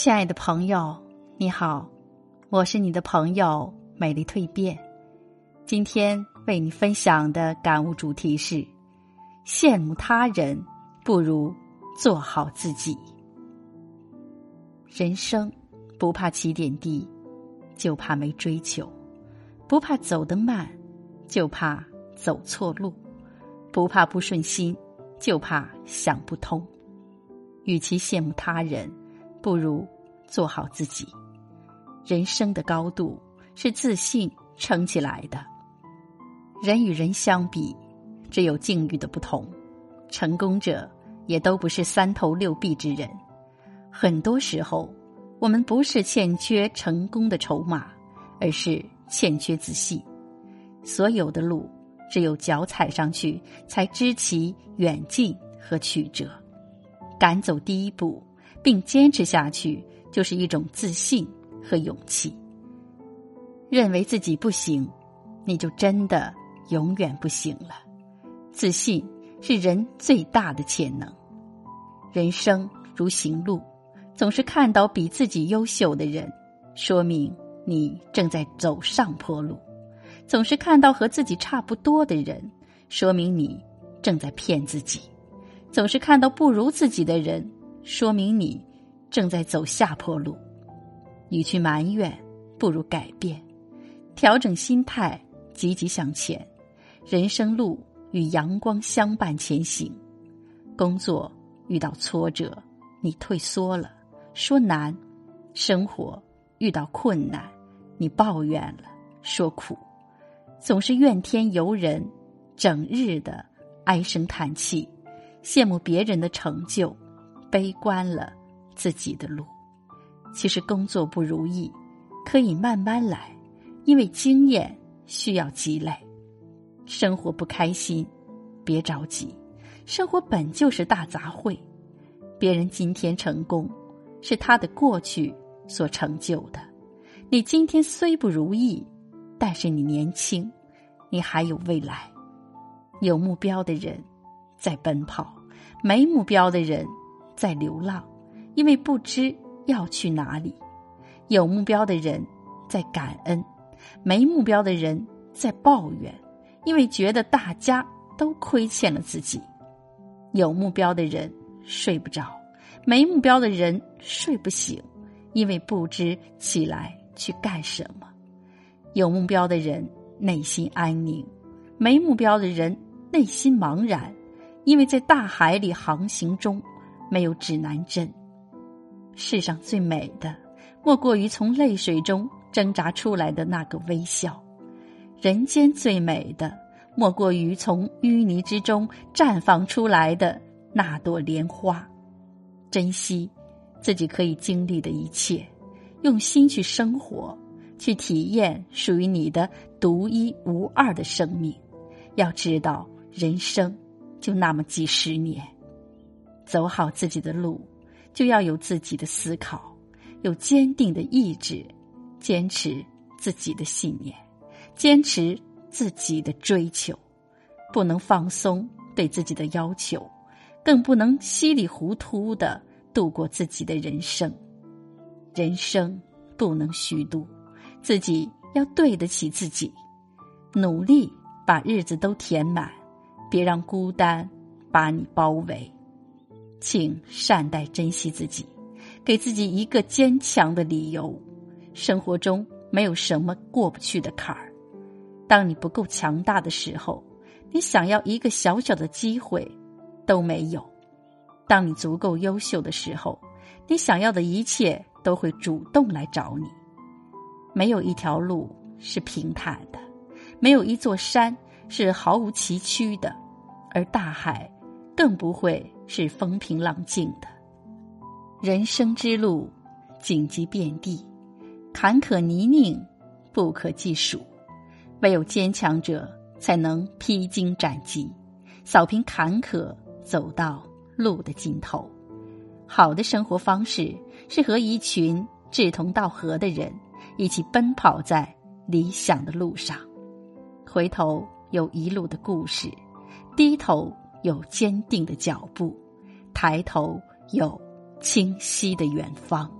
亲爱的朋友，你好，我是你的朋友美丽蜕变。今天为你分享的感悟主题是：羡慕他人不如做好自己。人生不怕起点低，就怕没追求；不怕走得慢，就怕走错路；不怕不顺心，就怕想不通。与其羡慕他人，不如做好自己。人生的高度是自信撑起来的。人与人相比，只有境遇的不同。成功者也都不是三头六臂之人。很多时候，我们不是欠缺成功的筹码，而是欠缺自信。所有的路，只有脚踩上去，才知其远近和曲折。敢走第一步，并坚持下去，就是一种自信和勇气。认为自己不行，你就真的永远不行了。自信是人最大的潜能。人生如行路，总是看到比自己优秀的人，说明你正在走上坡路；总是看到和自己差不多的人，说明你正在骗自己。总是看到不如自己的人，说明你正在走下坡路。与其埋怨，不如改变，调整心态，积极向前。人生路与阳光相伴前行。工作遇到挫折，你退缩了，说难；生活遇到困难，你抱怨了，说苦。总是怨天尤人，整日的唉声叹气。羡慕别人的成就，悲观了自己的路。其实工作不如意，可以慢慢来，因为经验需要积累。生活不开心，别着急，生活本就是大杂烩。别人今天成功，是他的过去所成就的。你今天虽不如意，但是你年轻，你还有未来。有目标的人，在奔跑。没目标的人在流浪，因为不知要去哪里；有目标的人在感恩，没目标的人在抱怨，因为觉得大家都亏欠了自己。有目标的人睡不着，没目标的人睡不醒，因为不知起来去干什么。有目标的人内心安宁，没目标的人内心茫然。因为在大海里航行中，没有指南针。世上最美的，莫过于从泪水中挣扎出来的那个微笑；人间最美的，莫过于从淤泥之中绽放出来的那朵莲花。珍惜自己可以经历的一切，用心去生活，去体验属于你的独一无二的生命。要知道，人生。就那么几十年，走好自己的路，就要有自己的思考，有坚定的意志，坚持自己的信念，坚持自己的追求，不能放松对自己的要求，更不能稀里糊涂的度过自己的人生。人生不能虚度，自己要对得起自己，努力把日子都填满。别让孤单把你包围，请善待、珍惜自己，给自己一个坚强的理由。生活中没有什么过不去的坎儿。当你不够强大的时候，你想要一个小小的机会都没有；当你足够优秀的时候，你想要的一切都会主动来找你。没有一条路是平坦的，没有一座山。是毫无崎岖的，而大海更不会是风平浪静的。人生之路，荆棘遍地，坎坷泥泞不可计数。唯有坚强者才能披荆斩棘，扫平坎坷，走到路的尽头。好的生活方式是和一群志同道合的人一起奔跑在理想的路上。回头。有一路的故事，低头有坚定的脚步，抬头有清晰的远方。